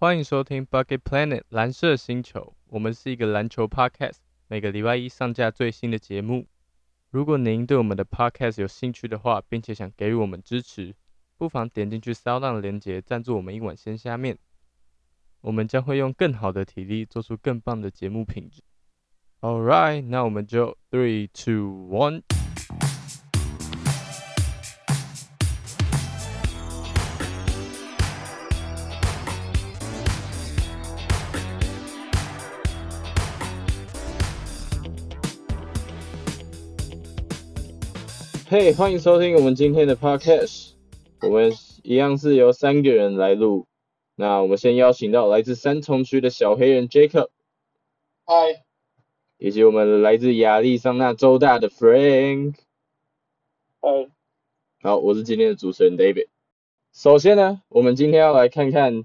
欢迎收听 Bucket Planet 蓝色星球，我们是一个篮球 podcast，每个礼拜一上架最新的节目。如果您对我们的 podcast 有兴趣的话，并且想给予我们支持，不妨点进去 s o u n 的链接赞助我们一碗鲜虾面，我们将会用更好的体力做出更棒的节目品质。All right，那我们就 three two one。嘿，欢迎收听我们今天的 podcast。我们一样是由三个人来录。那我们先邀请到来自三重区的小黑人 Jacob，嗨，以及我们来自亚利桑那州大的 Frank。嗨，好，我是今天的主持人 David。首先呢，我们今天要来看看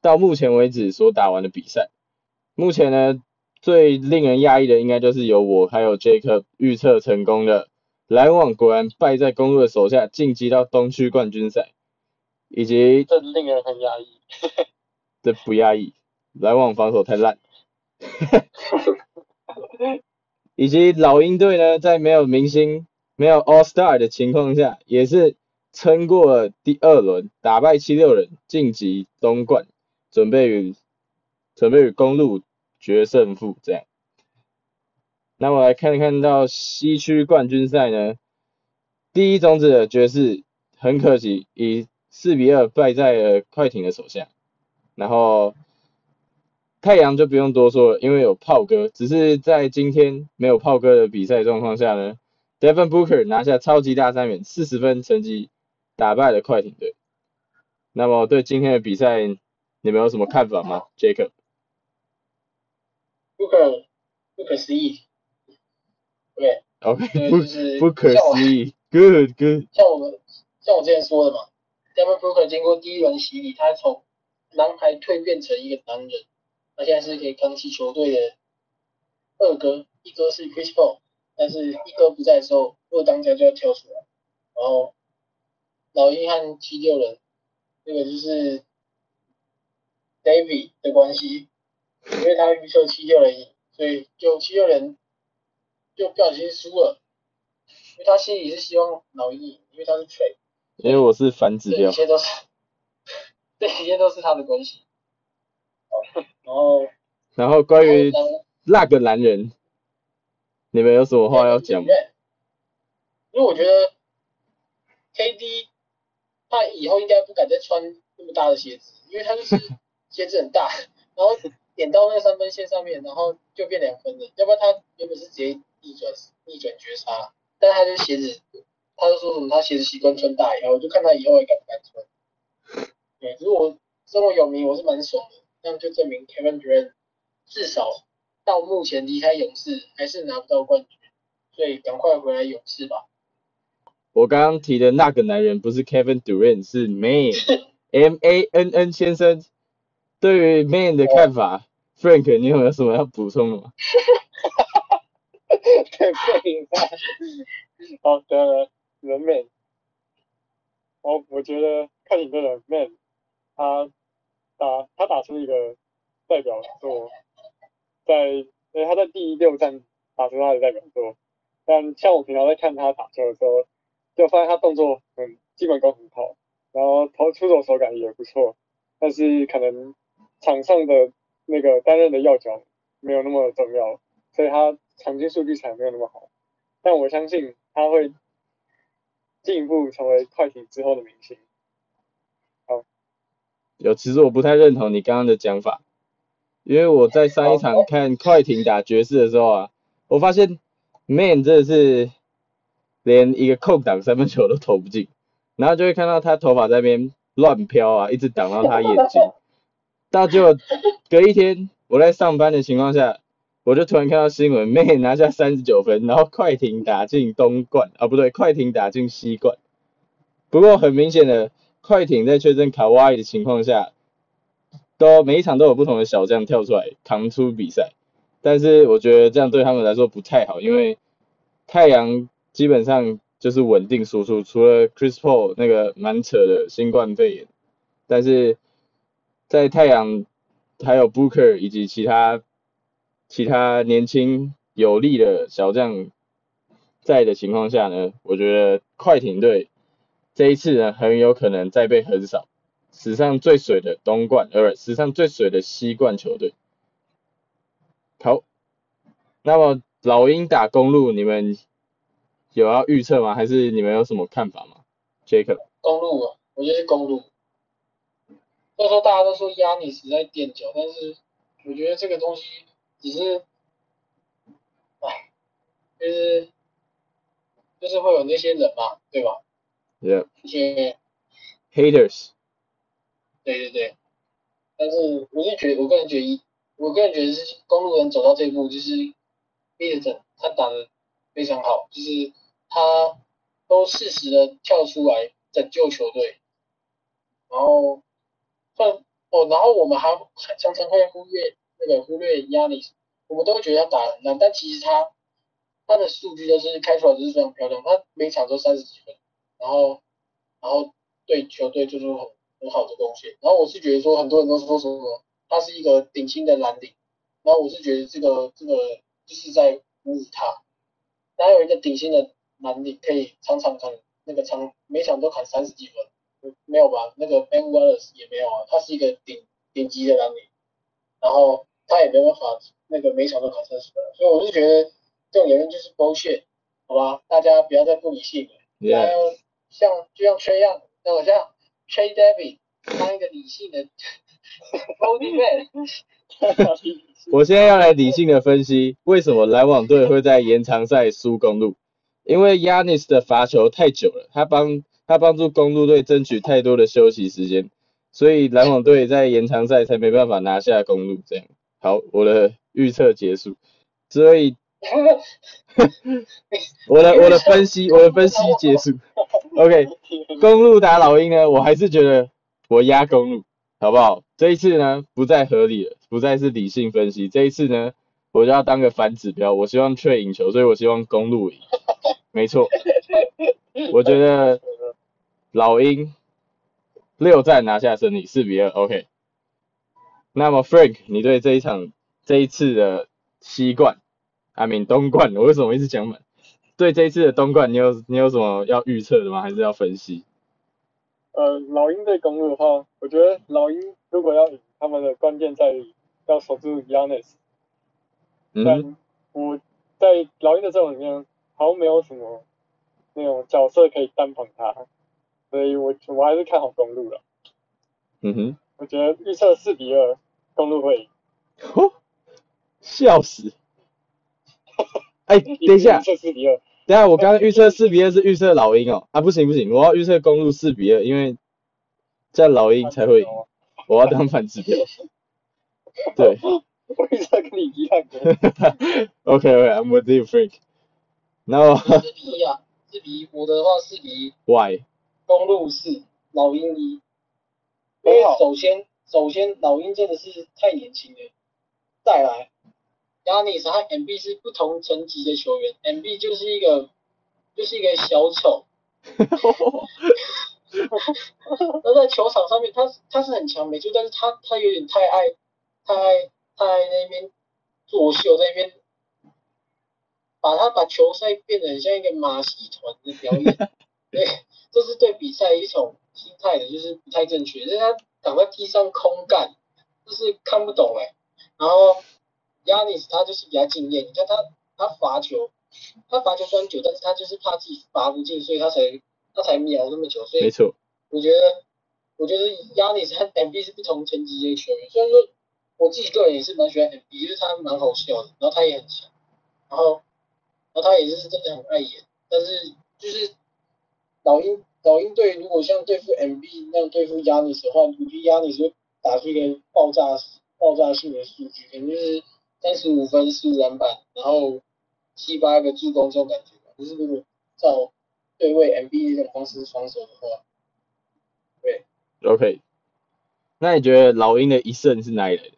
到目前为止所打完的比赛。目前呢，最令人讶异的应该就是由我还有 Jacob 预测成功的。篮网果然败在公路的手下，晋级到东区冠军赛，以及这令人很压抑。这不压抑，篮网防守太烂。以及老鹰队呢，在没有明星、没有 All Star 的情况下，也是撑过了第二轮，打败七六人，晋级东冠，准备与准备与公路决胜负，这样。那我来看一看到西区冠军赛呢，第一种子的爵士很可惜以四比二败在了快艇的手下，然后太阳就不用多说了，因为有炮哥，只是在今天没有炮哥的比赛状况下呢，Devin Booker 拿下超级大三元四十分成绩打败了快艇队。那么对今天的比赛你们有什么看法吗？Jacob，Booker 不可思议。对，OK，不不可思议，Good Good。像我们像我之前说的嘛，Devin Booker 经过第一轮洗礼，他从男孩蜕变成一个男人，他现在是可以扛起球队的二哥，一哥是 Chris Paul，但是一哥不在的时候，二当家就要跳出来，然后老鹰和七六人，这个就是 David 的关系，因为他预测七六人赢，所以就七六人。就不小心输了，因为他心里是希望老鹰赢，因为他是 trade，因为我是反指标，这一切都是，这一切都是他的关系。然后，然后关于那个男人，你们有什么话要讲吗？因为我觉得 KD 他以后应该不敢再穿那么大的鞋子，因为他就是 鞋子很大，然后点到那个三分线上面，然后就变两分了，要不然他原本是直接。逆转逆转绝杀，但他的鞋子，他就说什么他鞋子习惯穿大以后，我就看他以后还敢不敢穿。对，如果这么有名，我是蛮爽的，这样就证明 Kevin Durant 至少到目前离开勇士还是拿不到冠军，所以赶快回来勇士吧。我刚刚提的那个男人不是 Kevin Durant，是 Man M A N N 先生。对于 Man 的看法，Frank，你有没有什么要补充的吗？太废话。好的，人 man。我我觉得看你的人 man，他打他打出一个代表作，在呃他在第六站打出他的代表作，但像我平常在看他打球的时候，就发现他动作很基本功很好，然后投出手手感也不错，但是可能场上的那个担任的要角没有那么重要，所以他。场均数据才没有那么好，但我相信他会进一步成为快艇之后的明星。好，有，其实我不太认同你刚刚的讲法，因为我在上一场看快艇打爵士的时候啊，我发现 Man 真的是连一个空档三分球都投不进，然后就会看到他头发在边乱飘啊，一直挡到他眼睛，到就隔一天我在上班的情况下。我就突然看到新闻，Man 拿下三十九分，然后快艇打进东冠，啊不对，快艇打进西冠。不过很明显的，快艇在确诊卡哇伊的情况下，都每一场都有不同的小将跳出来扛出比赛。但是我觉得这样对他们来说不太好，因为太阳基本上就是稳定输出，除了 Chris Paul 那个蛮扯的新冠肺炎，但是在太阳还有 Booker 以及其他其他年轻有力的小将在的情况下呢，我觉得快艇队这一次呢很有可能再被横扫，史上最水的东冠，呃，史上最水的西冠球队。好，那么老鹰打公路，你们有要预测吗？还是你们有什么看法吗？Jacob，公路啊，我觉得是公路。那时候大家都说压你实在垫脚，但是我觉得这个东西只是，唉，就是就是会有那些人嘛，对吧？Yeah, 一些 haters. 对对对，但是我是觉得，我个人觉得一，我个人觉得是公路人走到这一步，就是 b i 整他打的非常好，就是他都适时的跳出来拯救球队，然后算哦，然后我们还常常会忽略那个忽略压力，我们都会觉得他打很烂，但其实他他的数据都是开出来都是非常漂亮，他每场都三十几分，然后然后对球队做出很很好的贡献。然后我是觉得说，很多人都说什么他是一个顶薪的蓝领，然后我是觉得这个这个就是在侮辱他。哪有一个顶薪的蓝领可以常常砍那个场每场都砍三十几分？没有吧？那个 Ben Wallace 也没有啊，他是一个顶顶级的蓝领，然后他也没办法那个每场都考三十分，所以我是觉得这种言论就是 bullshit，好吧？大家不要再不理性了。大家 Yeah. 要像就像 Trey 一样，那我像 Trey David 当一个理性的 voting man，我现在要来理性的分析，为什么篮网队会在延长赛输公路？因为 Yanis 的罚球太久了，他帮他帮助公路队争取太多的休息时间，所以篮网队在延长赛才没办法拿下公路。这样，好，我的预测结束。所以 我的我的分析我的分析结束。OK，公路打老鹰呢，我还是觉得我压公路，好不好？这一次呢，不再合理了，不再是理性分析。这一次呢，我就要当个反指标，我希望 Trey 赢球，所以我希望公路赢。没错，我觉得老鹰六战拿下胜利，四比二。OK，那么 Frank，你对这一场这一次的西冠，I mean 东冠，我为什么一直讲满？对这一次的东冠，你有你有什么要预测的吗？还是要分析？呃，老鹰对公路的话，我觉得老鹰如果要赢，他们的关键在于要守住 Yanis。嗯，但我在老鹰的阵容里面好像没有什么那种角色可以单捧他，所以我我还是看好公路了。嗯哼。我觉得预测四比二，公路会赢。吼，笑死！哎、等一下预，测四比二，等一下，我刚刚预测四比二是预测老鹰哦，啊不行不行，我要预测公路四比二，因为这样老鹰才会赢，我要当反指标。对我预测跟你一样的。，OK OK，I'm with you Frank。然后四比一啊，四比一，我的话四比一，Why？公路四，老鹰一。因为首先，首先老鹰真的是太年轻了，再来，Yanis 和 MB 是不同层级的球员，MB 就是一个就是一个小丑，那在球场上面他他是很强没错，但是他他有点太爱太爱太爱那边作秀，在那边把他把球赛变得很像一个马戏团的表演，对，这是对比赛一种心态的，就是不太正确。就是他躺在地上空干，就是看不懂哎、然后亚尼斯他就是比较敬业，你看他他罚球，他罚球虽然久，但是他就是怕自己罚不进，所以他才他才瞄那么久。所以没错，我觉得，我觉得 Yanis 和 MB 是不同层级的球员。虽然说我自己个人也是蛮喜欢 MB，就是他蛮好笑的，然后他也很强，然后然后他也是真的很爱演，但是就是老鹰老鹰队如果像对付 MB 那样对付 Yanis 的话，我觉得 Yanis 会打出一个爆炸爆炸性的数据，可能就是三十五分、十五篮板，然后七八个助攻这种感觉吧。就是如果照对位 MB 这种方式防守的话，对 OK。那你觉得老鹰的一胜是哪里来的？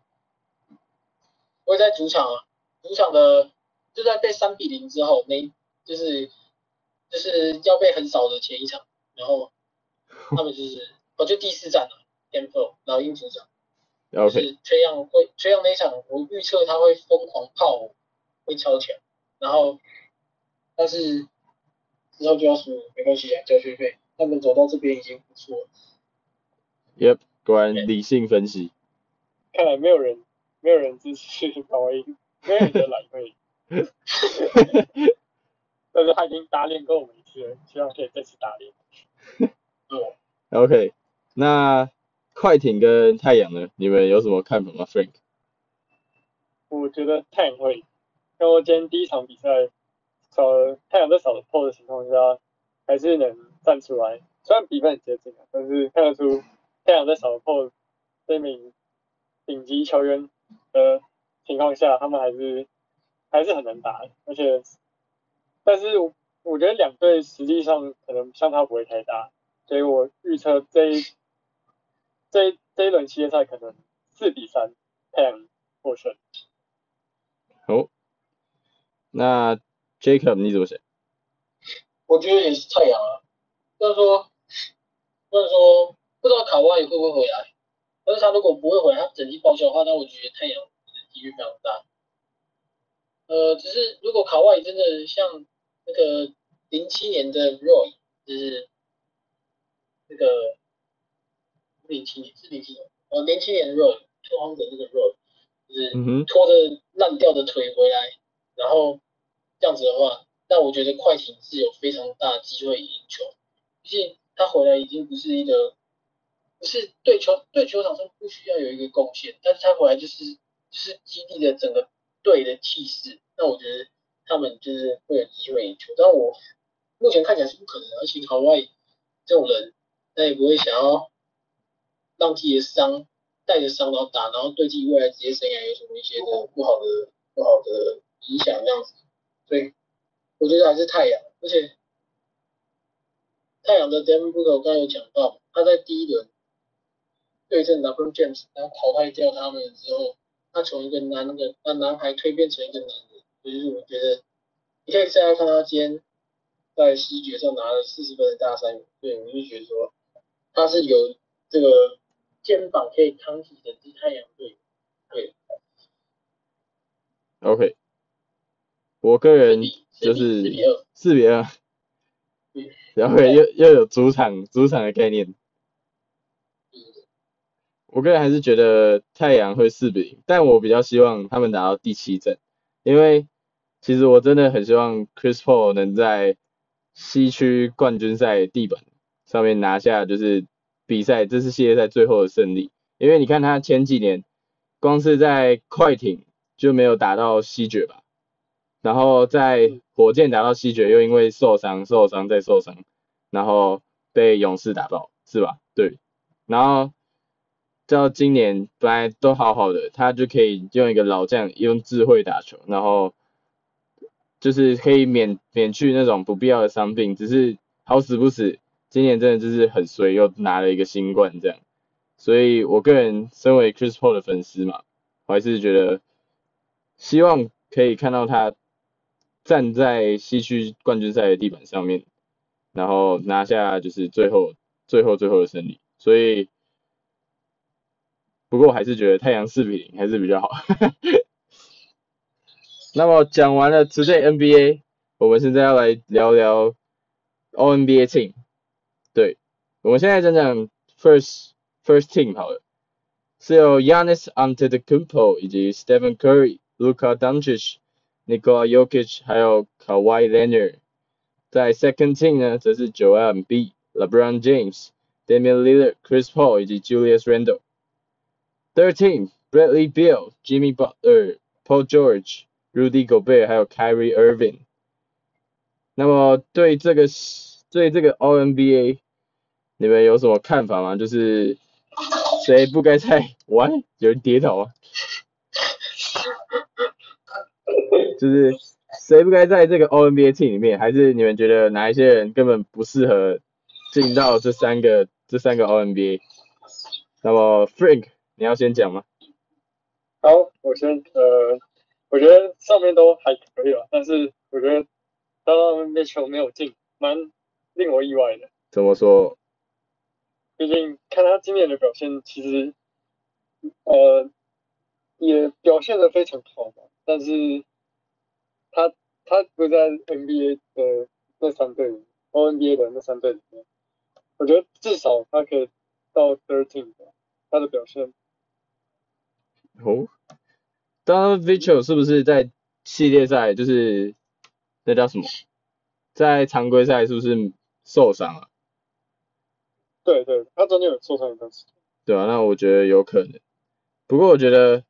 我会在主场啊，主场的就在被三比零之后，那就是就是要被很少的前一场，然后他们就是哦就第四站了 g a m e f o 老鹰主场，就 OK，是崔样会崔样那一场，我预测他会疯狂炮，会超强，然后但是之后就要输了，没关系啊，交学费，他们走到这边已经不错了。Yep，果然理性分析。看来没有人没有人支持卡哇伊，没有人觉得懒会赢，但是他已经打脸过我们一次了，希望可以再次打脸。对，OK，那快艇跟太阳呢？你们有什么看法吗，Frank？我觉得太阳会赢，因为我今天第一场比赛呃太阳在少了 PO 的情况下，还是能站出来。虽然比分很接近啊，但是看得出太阳在少了 PO 这名顶级球员的情况下，他们还是还是很难打的，而且但是我我觉得两队实际上可能相差不会太大，所以我预测这一这一这一轮系列赛可能四比三太阳获胜。好，那 Jacob 你怎么想？我觉得也是太阳啊。就是说，就是说不知道卡哇伊会不会回来，但是他如果不会回来，他整季报销的话，那我觉得太阳的几率非常大。呃，只是如果卡哇伊真的像那个零七年的 Roy，就是那个零七年是零七年，呃，零七年的 Roy 拓荒者那个 Roy，就是拖着烂掉的腿回来，然后这样子的话，那我觉得快艇是有非常大的机会赢球。毕竟他回来已经不是一个，不是对球对球场上不需要有一个贡献，但是他回来就是就是激励了整个队的气势。那我觉得他们就是会有机会赢球，但我目前看起来是不可能，而且卡哇伊这种人，他也不会想要让自己的伤带着伤然后打，然后对自己未来职业生涯有什么一些的不好的不好的影响这样子。所以我觉得还是太阳，而且太阳的 d e m b o 我刚有讲到，他在第一轮对阵 LeBron James，然后淘汰掉他们之后，他从一个男的那男孩蜕变成一个男，就是我觉得你可以现在看他今天在西决上拿了四十分的大三元，对，我就觉得说他是有这个肩膀可以扛起整支太阳队，对，OK，我个人就是二，四比二。嗯，然后又又有主场主场的概念，我个人还是觉得太阳会四比零，但我比较希望他们打到第七战，因为其实我真的很希望 Chris Paul 能在西区冠军赛地板上面拿下就是比赛这次系列赛最后的胜利，因为你看他前几年光是在快艇就没有打到西决吧，然后在火箭打到西决又因为受伤受伤再受伤，然后被勇士打爆是吧？对，然后到今年本来都好好的，他就可以用一个老将用智慧打球，然后就是可以免免去那种不必要的伤病，只是好死不死，今年真的就是很衰，又拿了一个新冠这样，所以我个人身为 Chris Paul 的粉丝嘛，我还是觉得希望可以看到他站在西区冠军赛的地板上面，然后拿下就是最后最后最后的胜利，所以。不过我还是觉得太阳四比零还是比较好。那么讲完了直接 NBA，我们现在要来聊聊 O N B A Team。对，我们现在讲讲 First First Team 好了，是由 Yanis Antetokounmpo 以及 Stephen Curry、Luka Doncic、Nikola Jokic 还有 Kawhi Leonard。在 Second Team 呢，则是 Joel m b、LeBron James、Damian Lillard、Chris Paul 以及 Julius Randle。Thirteen, Bradley Beal, Jimmy Butler, Paul George, Rudy Gobert 还有 Kyrie Irving。那么对这个对这个 O N B A，你们有什么看法吗？就是谁不该在玩？有人跌倒啊？就是谁不该在这个 O N B A team 里面？还是你们觉得哪一些人根本不适合进到这三个这三个 O N B A？那么 Frank。你要先讲吗？好，我先呃，我觉得上面都还可以吧，但是我觉得当他们那球没有进，蛮令我意外的。怎么说？毕竟看他今年的表现，其实呃也表现的非常好嘛，但是他他不在 NBA 的那三队里 o NBA 的那三队里面，我觉得至少他可以到 thirteen 吧，他的表现。哦，当 Mitchell 是不是在系列赛就是那叫什么，在常规赛是不是受伤了？对对，他中间有受伤一段时间。对啊，那我觉得有可能。不过我觉得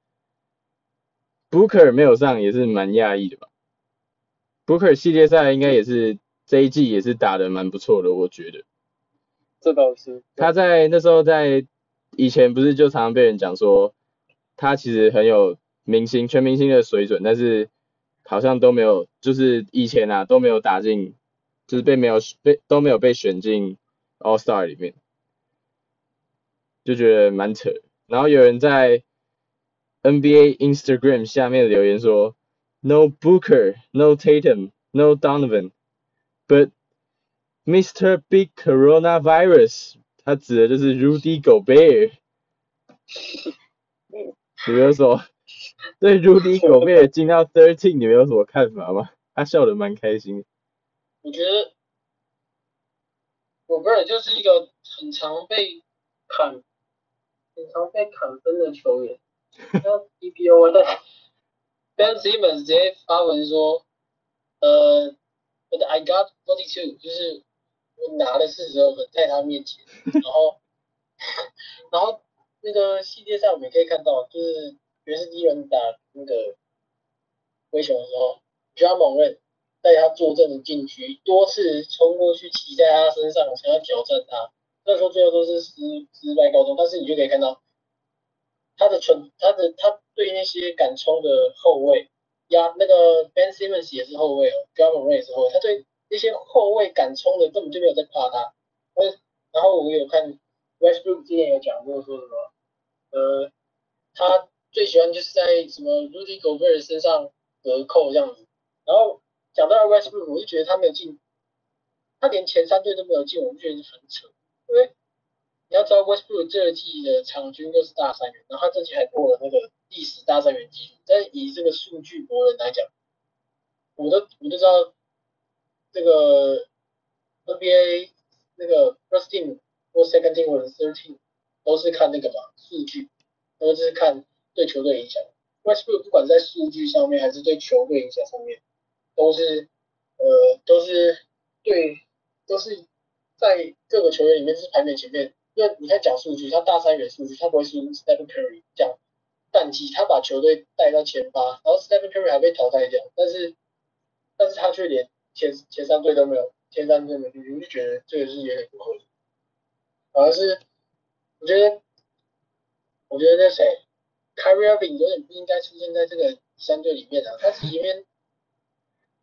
Booker 没有上也是蛮讶异的吧。Booker 系列赛应该也是这一季也是打的蛮不错的，我觉得。这倒是。他在那时候在以前不是就常常被人讲说，他其实很有明星全明星的水准，但是好像都没有，就是以前啊都没有打进，就是被没有被都没有被选进 All Star 里面。就觉得蛮扯，然后有人在 NBA Instagram 下面留言说，No Booker, No Tatum, No Donovan, but Mr. Big Coronavirus，他指的就是 Rudy Gobert。你有什么 对 Rudy Gobert 进到 thirteen 你们有什么看法吗？他笑得蛮开心。我觉得 Gobert 就是一个很常被砍。很常被砍分的球员，那 DPO 的 Ben Simmons 直接发文说，呃，But I got forty two，就是我拿了四十二分在他面前，然后，然后那个系列上我们可以看到，就是爵士第一轮打那个灰熊的时候 j a m o n 带他坐镇的禁区，多次冲过去骑在他身上，想要挑战他。那时候最后都是失失败告终，但是你就可以看到他的存他的他对那些敢冲的后卫压那个 Ben Simmons 也是后卫哦 g a v i n 也是后卫，他对那些后卫敢冲的根本就没有在怕他。然后我有看 Westbrook 之前有讲过说什么，呃，他最喜欢就是在什么 Rudy Gobert 身上得扣这样子。然后讲到 Westbrook，我就觉得他没有进，他连前三队都没有进，我就觉得很扯。因为你要知道，Westbrook 这季的场均都是大三元，然后他这季还破了那个历史大三元纪录。但以这个数据博人来讲，我都我都知道这个 NBA 那个 first team 或 second team 或者 Thirteen，都是看那个嘛数据，都是看对球队影响。Westbrook 不管在数据上面还是对球队影响上面，都是呃都是对都是。在各个球员里面是排名前面，因为你看讲数据，他大三元数据，他不会输 Stephen Curry 这样，淡季他把球队带到前八，然后 Stephen Curry 还被淘汰掉，但是但是他却连前前三队都没有，前三队没进，我就觉得这个是有点不合理。反而是我觉得我觉得那谁 c a r r i e r v i n 有点不应该出现在这个三队里面啊，他前面。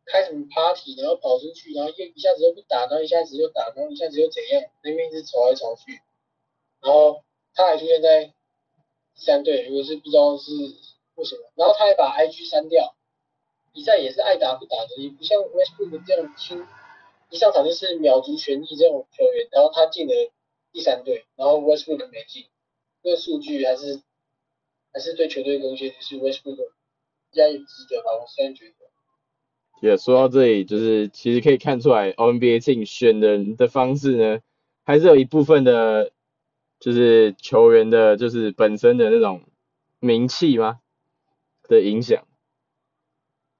开什么 party，然后跑出去，然后又一下子又不打，然后一下子又打，然后一下子又怎样？那边一直吵来吵去，然后他还出现在三队，如果是不知道是为什么，然后他还把 IG 删掉，比赛也是爱打不打的，也不像 Westbrook 这样轻，一上场就是秒足全力这种球员，然后他进了第三队，然后 Westbrook 没进，这个数据还是还是对球队贡献，就是 Westbrook 应该值得吧？我觉得。也说到这里，就是其实可以看出来，NBA team 选人的方式呢，还是有一部分的，就是球员的，就是本身的那种名气吗的影响。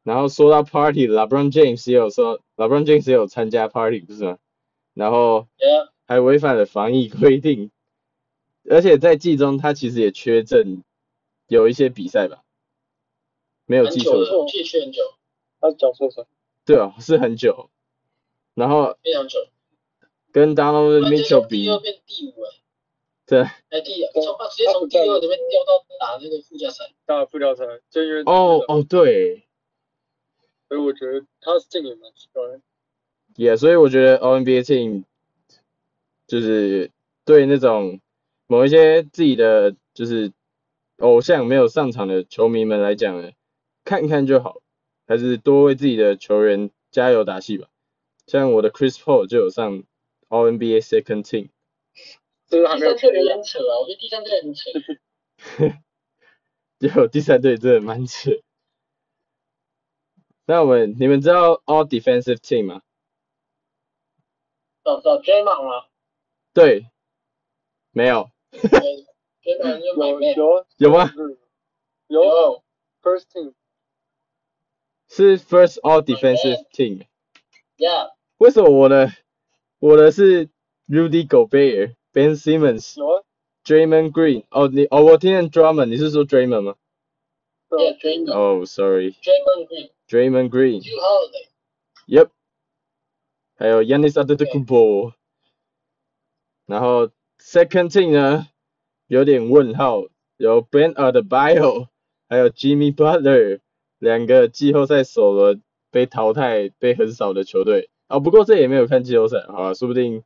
然后说到 party，LeBron James 也有说，LeBron James 也有参加 party 不是吗？然后还违反了防疫规定，而且在季中他其实也缺阵，有一些比赛吧，没有记错。缺很久。他脚受伤，对啊，是很久，然后非常久，跟 Donald Mitchell 比，第二变第五哎，对，哎第从直接从第二里面掉到打那个附加赛，打附加赛，就因为哦哦对，所以我觉得他是这个蛮奇怪的，也所以我觉得 NBA team 就是对那种某一些自己的就是偶像没有上场的球迷们来讲呢，看看就好。还是多为自己的球员加油打气吧。像我的 Chris Paul 就有上 All NBA Second Team。第三队有点扯啊，我觉得第三队很扯。结果第三队真的蛮扯。那我们你们知道 All Defensive Team 吗？找找 J 芒吗？对，没有， J 芒就买有 man，有有吗？嗯有有 first team 是 First All Defensive Team。 ，Yeah，为什么我的我的是 Rudy Gobert、Ben Simmons、有啊， Draymond Green？哦，你哦，我听见 Drummond，你是说 Draymond 吗？对啊 Yeah J 芒哦、s o r r y J 芒 Green Draymond Green。 Drew Holiday， Yep，还有 Yanis Antetokounmpo， 然后 second team 呢有点问号，有 Ben a d b i o 还有 Jimmy Butler，两个季后赛首轮被淘汰被横扫的球队啊、不过这也没有看季后赛，好吧，说不定，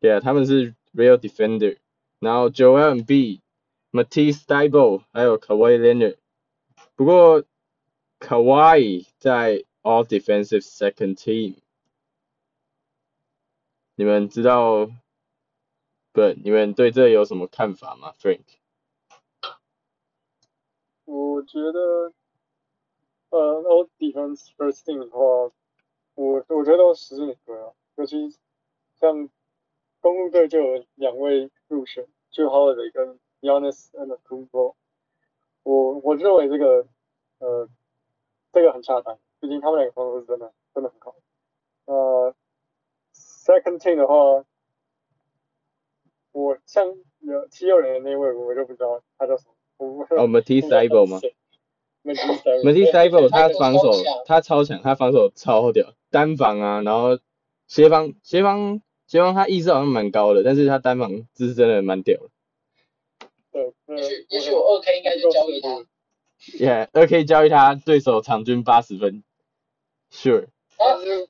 对啊，他们是 real defender，然后 Joel m b Matisse t y b o 还有 Kawhi Leonard，不过 Kawhi 在 All Defensive Second Team，你们知道对？你们对这有什么看法吗，Frank？我觉得，呃，all defense first team 的话，我我觉得都实至名归啊。尤其像公路队就有两位入选，就 Holiday 跟 Giannis Antetokounmpo。我我认为这个，呃，这个很恰当，毕竟他们两个防守是真的真的很好。呃，second team 的话，我像有七六人的那位，我就不知道他叫什么。我哦，Matisse Thybulle 吗 Matisse Thybulle 他他防守他超强，他防守超屌，单防啊，然后协防协防协防他意识好像蛮高的，但是他单防是真的蛮屌的。对，也许也许我二 K 应该就交给他。Yeah，二 K 交易他对手场均八十分，Sure。但是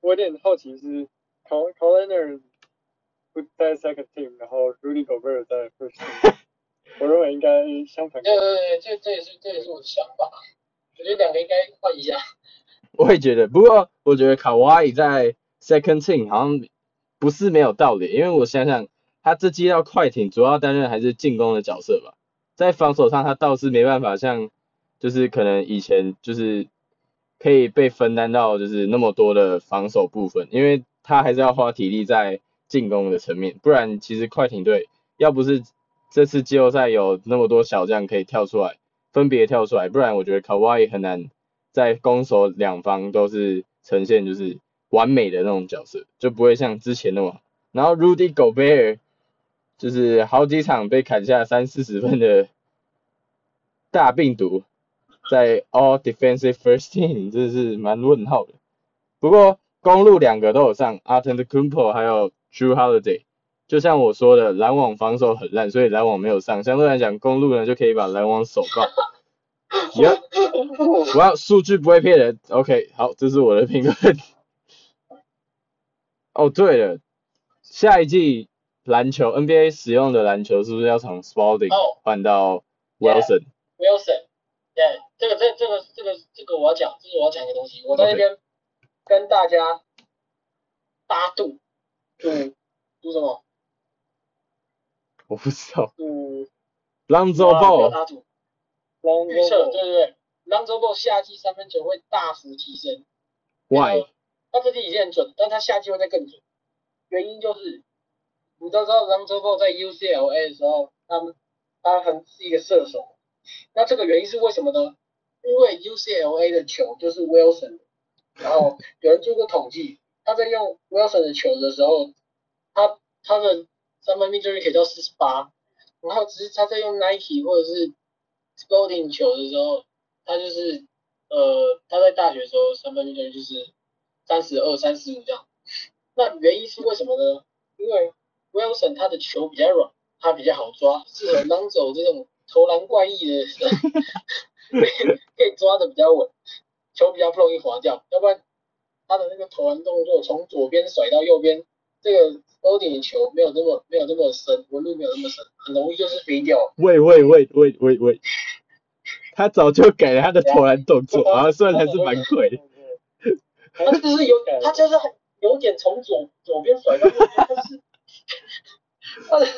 我有点好奇是 c o c o l i n e r 不在 second team，然后 Rudy Gobert 在 first team，我认为应该相反。对对对，这这也是这也是我的想法。我觉得两个应该换一下。我也觉得，不过我觉得卡哇伊在 second team 好像不是没有道理，因为我想想，他这季到快艇主要担任还是进攻的角色吧，在防守上他倒是没办法像，就是可能以前就是可以被分担到就是那么多的防守部分，因为他还是要花体力在进攻的层面，不然其实快艇队要不是这次季后赛有那么多小将可以跳出来，分别跳出来，不然我觉得卡哇伊很难在攻守两方都是呈现就是完美的那种角色，就不会像之前那么。然后 Rudy Gobert 就是好几场被砍下三四十分的大病毒，在 All Defensive First Team 真的是蛮问号的。不过公路两个都有上 a r t e n t k u m p o 还有 Drew Holiday，就像我说的，篮网防守很烂，所以篮网没有上。相对来讲，公路呢就可以把篮网守爆。Yep，哇，数据不会骗人。OK，好，这是我的评论。哦，对了，下一季篮球 NBA 使用的篮球是不是要从 Spalding 哦换到 Wilson？Wilson，对，这个这这个这个这个我要讲，这是我要讲一个东西。我在那边跟大家八度赌赌什么？我不知道。赌，，Long 预测，对对对，Lonzo Ball 夏季三分球会大幅提升。Why？他这季已经很准，但他夏季会再更准。原因就是，你都知道 Lonzo Ball 在 UCLA 的时候，他们他很是一个射手。那这个原因是为什么呢？因为 UCLA 的球就是 Wilson，的然后有人做过统计，他在用 Wilson 的球的时候，他他的三分命中率可以到四十八，然后只是他在用 Nike 或者是 Sporting 球的时候，他就是呃他在大学的时候三分命中率就是三十二、三十五这样。那原因是为什么呢？因为 Wilson 他的球比较软，他比较好抓，适合 Lonzo 这种投篮怪异的人，可以抓的比较稳，球比较不容易滑掉。要不然他的那个投篮动作从左边甩到右边，这个欧顶的球没有那么没有那么深，纹路没有那么深，很容易就是飞掉。喂喂喂喂喂喂，他早就改了他的投篮动作，啊，虽然还是蛮贵的。他就是有，他就是很有点从左左边甩到右边，但是 他的他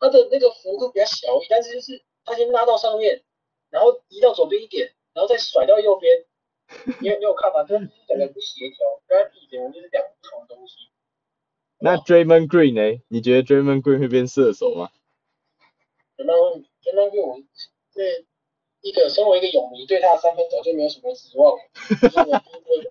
他的那个幅度比较小，但是就是他先拉到上面，然后移到左边一点，然后再甩到右边。你有你有看吗？这两个不协调，跟他比简直就是两个不同的东西。那 Draymond Green 呢？你觉得 Draymond Green 会变射手吗？然后 Draymond Green 我对一个身为一个泳迷，对他的三分早就没有什么指望了。就是我我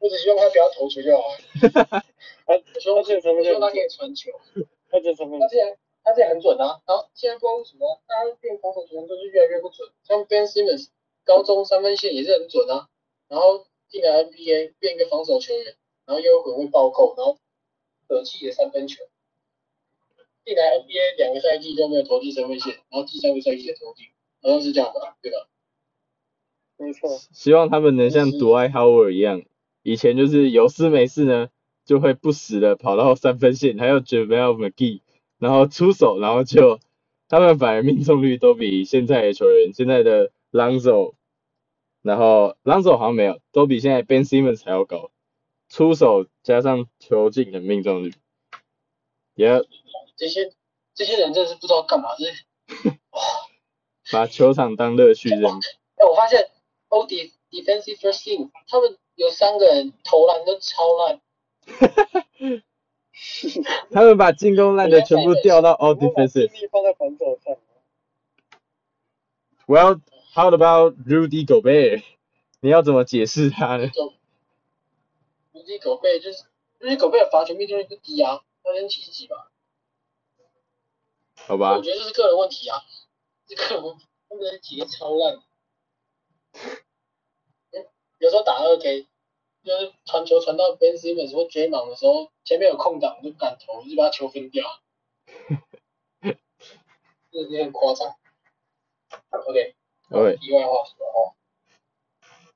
我只希望他不要投球就好了。他他这个三分线我希望，他可以传球。他这个三分他之前他之前很准啊，然后现在不知道为什么大家变防守球员都是越来越不准。像 Ben Simmons 高中三分线也是很准啊，然后进来 NBA 变一个防守球员，然后又很会暴扣，然后可气的三分球。进来 NBA 两个赛季都没有投进三分线，然后第三个赛季也投进，好像是这样吧，对吧？没错，希望他们能像就是独爱 Howard 一样，以前就是有事没事呢，就会不时的跑到三分线，还有 JaVale McGee，然后出手，然后就他们反而命中率都比现在的球员，现在的 Lonzo，然后 Lonzo 好像没有，都比现在 Ben Simmons 还要高，出手加上球进的命中率，也这些这些人真的是不知道干嘛，就是 把球场当乐趣扔。哎，我发现 O D defensive first team 他们有三个人投篮都超烂，他们把进攻烂的全部调到把精 defensive。力放在防守上。Well, how about Rudy Gobert？你要怎么解释他呢？就如今狗贝就是 Rudy Gobert 的罚球命中率不低啊，三千七十几吧。好吧我，觉得这是个人问题啊，这个人问题，他们的体力超烂。嗯 有时候打二 K，就是传球传到 Ben Simmons 或 J 芒的时候，前面有空档就不敢投，就把他球分掉。这有点夸张。OK，OK，题外话说哦，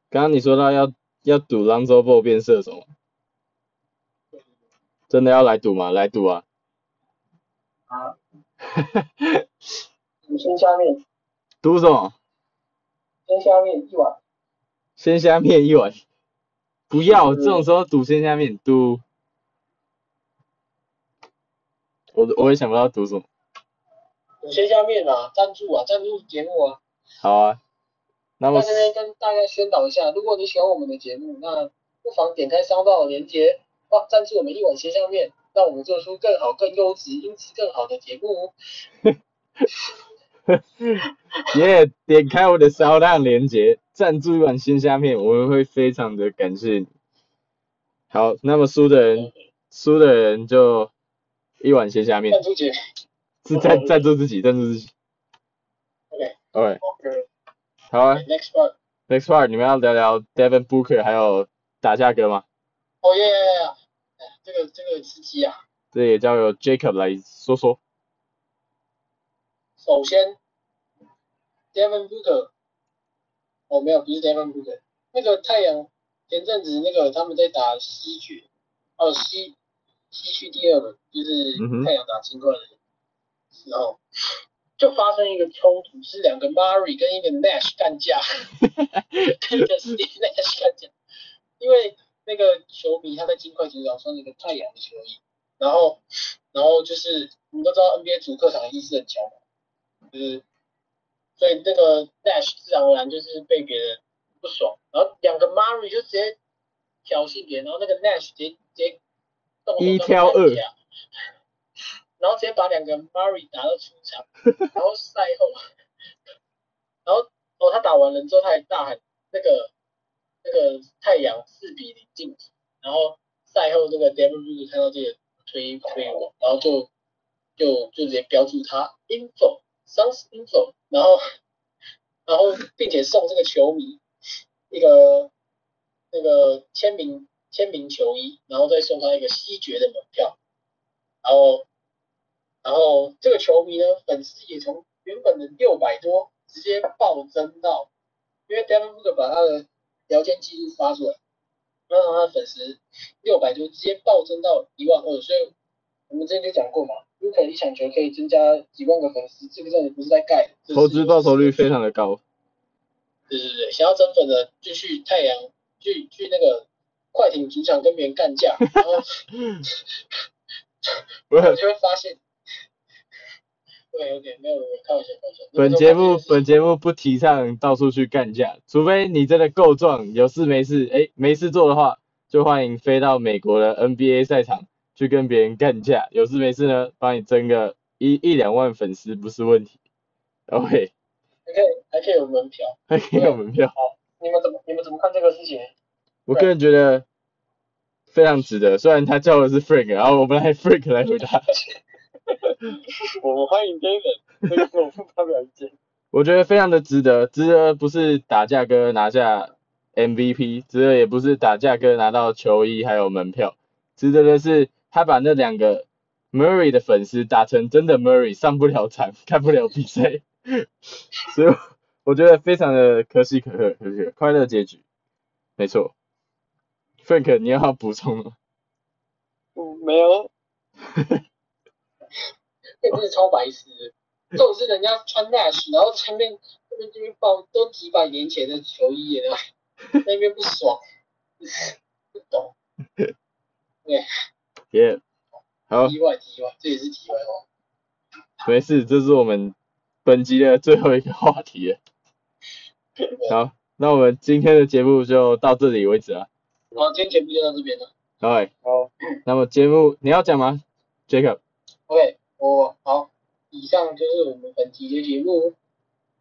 刚刚你说到要要赌 Lonzo Ball 变射手，真的要来赌吗？来赌啊！啊，赌鲜虾面，赌什么？鲜虾面一碗，鲜虾面一碗。不要，这种时候赌鲜虾面，赌。我我也想不到赌什么。你先下面啊，赞助啊，赞助节目啊。好啊，那么那这边跟大家宣导一下，如果你喜欢我们的节目，那不妨点开商道的链接，哦，赞助我们一碗鲜香面，让我们做出更好、更优质、音质更好的节目哦。耶点开我的烧蛋链接，赞助一碗鲜虾面，我们会非常的感谢你。好，那么输的人，输的人就一碗鲜虾面赞，助节是赞赞助自己，赞助自己。OK 好啊，Next part，，Next part 你们要聊聊 Devin Booker 还有打价格吗？哦耶，哎这个这个刺激啊！这也交由 Jacob 来说说。首先，Devin Booker，哦没有，不是 Devin Booker，那个太阳前阵子那个他们在打西区，哦西西区第二轮，就是太阳打金块的时候，就发生一个冲突，是两个 Murray 跟一个 Nash 干架，跟一个 Steve Nash 干架，因为那个球迷他在金块球场穿了一个太阳的球衣，然后然后就是你都知道 NBA 主客场的意识很强嘛。就是，所以那个 Nash 自然而然就是被别人不爽，然后两个 Murray 就直接挑衅别人，然后那个 Nash 直接直接一挑二然后直接把两个 Murray 打到出场，然后赛后，然后哦他打完人之后他还大喊那个那个太阳四比零晋级，然后赛后那个 Devin Booker 看到这个推推文，然后就就就直接标注他 info suns info，，然后然后并且送这个球迷一个那个签名签名球衣，然后再送他一个西决的门票，然后然后这个球迷呢粉丝也从原本的六百多直接暴增到，因为 Devin Booker 把他的聊天记录发出来，然后他的粉丝六百多直接暴增到一万二，所以我们之前就讲过嘛。如果一场球可以增加几万个粉丝，这个真的不是在盖的。投资报酬率非常的高。对对对，想要增粉的就去太阳，去去那个快艇主场跟别人干架，然后 不 然后就会发现，对，OK，没有没有，开玩笑开玩笑。本节目本节目不提倡到处去干架，除非你真的够壮，有事没事，哎，没事做的话，就欢迎飞到美国的 NBA 赛场去跟别人干架。有事没事呢，帮你争个一一两万粉丝不是问题。OK，还可以还可以有门票，还可以有门票。好，你们怎么你们怎么看这个事情？我个人觉得非常值得，虽然他叫的是 Frank，然后我们来 Frank 来回答。我们欢迎 David，我不发表意见。我觉得非常的值得，值得不是打架哥拿下 MVP，值得也不是打架哥拿到球衣还有门票，值得的是他把那两个 Murray 的粉丝打成真的 Murray 上不了场，看不了比赛，所以我觉得非常的可喜可贺，可喜可快乐结局，没错。Frank，你要补充吗？嗯，没有。那不是超白痴，这种是人家穿 Nash，然后前面那边这边爆都几百年前的球衣了，那边不爽，不懂。对。耶。好。题外题外，这也是题外话。没事，这是我们本集的最后一个话题了。好，那我们今天的节目就到这里为止了。好，今天节目就到这边了。好。那么节目你要讲吗，Jacob？OK。我好，以上就是我们本期的节目。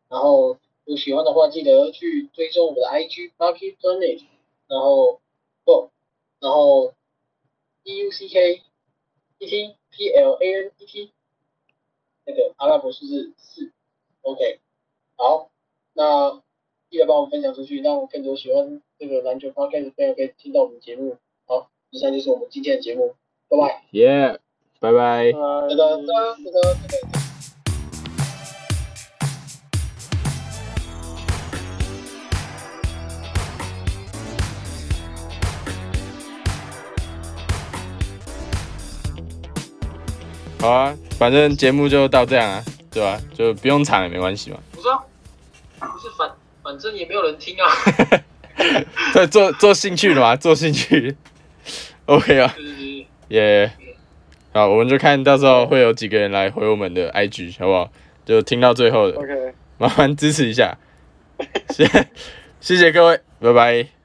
然后有喜欢的话，记得去追踪我们的 IG Lucky Planet，然后不，然后 E U C K E T P L A N E T，那个阿拉伯数字四，OK，好，那记得帮我分享出去，让更多喜欢这个篮球 Podcast 的朋友可以听到我们节目。好，以上就是我们今天的节目，拜拜。Yeah。拜拜。好啊，反正节目就到这样啊，对吧？就不用长也没关系嘛。不是啊，不是反反正也没有人听啊。对，做做兴趣的嘛，做兴趣。OK 啊。也。好，我们就看到时候会有几个人来回我们的 IG，好不好？就听到最后的，麻烦支持一下，谢谢谢各位，拜拜。